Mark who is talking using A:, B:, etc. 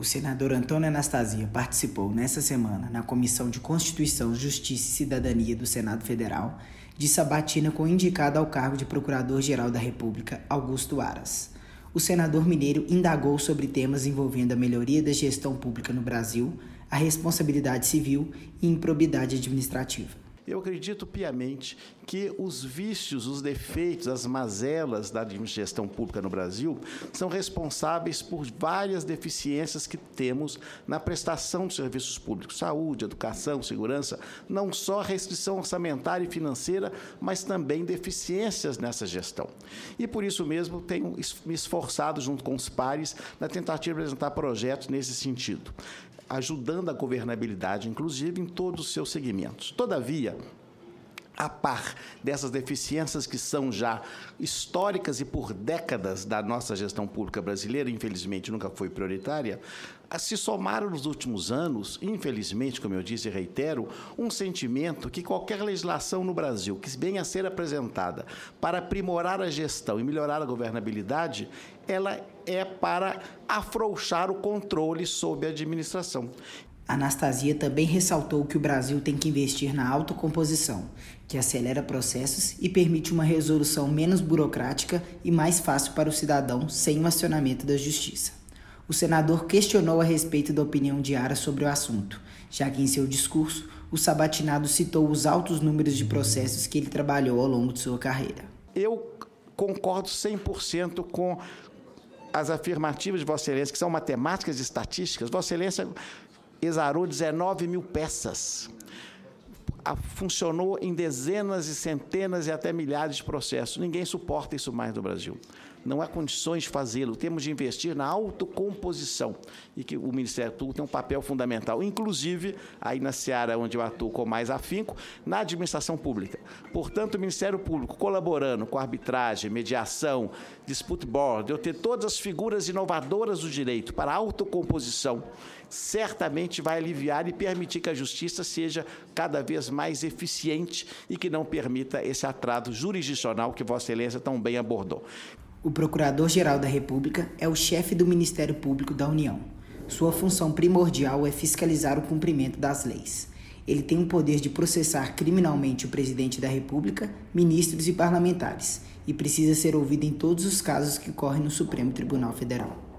A: O senador Antônio Anastasia participou nesta semana na Comissão de Constituição, Justiça e Cidadania do Senado Federal de sabatina com o indicado ao cargo de Procurador-Geral da República, Augusto Aras. O senador mineiro indagou sobre temas envolvendo a melhoria da gestão pública no Brasil, a responsabilidade civil e improbidade administrativa.
B: Eu acredito piamente que os vícios, os defeitos, as mazelas da gestão pública no Brasil são responsáveis por várias deficiências que temos na prestação de serviços públicos, saúde, educação, segurança, não só restrição orçamentária e financeira, mas também deficiências nessa gestão. E por isso mesmo tenho me esforçado junto com os pares na tentativa de apresentar projetos nesse sentido ajudando a governabilidade, inclusive em todos os seus segmentos. Todavia, a par dessas deficiências que são já históricas e por décadas da nossa gestão pública brasileira, infelizmente nunca foi prioritária, se somaram nos últimos anos, infelizmente, como eu disse e reitero, um sentimento que qualquer legislação no Brasil que venha a ser apresentada para aprimorar a gestão e melhorar a governabilidade, ela é para afrouxar o controle sobre a administração.
A: Anastasia também ressaltou que o Brasil tem que investir na autocomposição, que acelera processos e permite uma resolução menos burocrática e mais fácil para o cidadão sem o acionamento da justiça. O senador questionou a respeito da opinião de Ara sobre o assunto, já que em seu discurso o sabatinado citou os altos números de processos que ele trabalhou ao longo de sua carreira.
B: Eu concordo 100% com as afirmativas de Vossa Excelência, que são matemáticas e estatísticas. Vossa Excelência exarou 19 mil peças. Funcionou em dezenas e centenas e até milhares de processos. Ninguém suporta isso mais no Brasil. Não há condições de fazê-lo. Temos de investir na autocomposição e que o Ministério Público tem um papel fundamental, inclusive aí na seara onde eu atuo com mais afinco, na administração pública. Portanto, o Ministério Público colaborando com arbitragem, mediação, dispute board, eu ter todas as figuras inovadoras do direito para autocomposição, certamente vai aliviar e permitir que a justiça seja cada vez mais eficiente e que não permita esse atraso jurisdicional que Vossa Excelência tão bem abordou.
A: O Procurador-Geral da República é o chefe do Ministério Público da União. Sua função primordial é fiscalizar o cumprimento das leis. Ele tem o poder de processar criminalmente o presidente da República, ministros e parlamentares, e precisa ser ouvido em todos os casos que ocorrem no Supremo Tribunal Federal.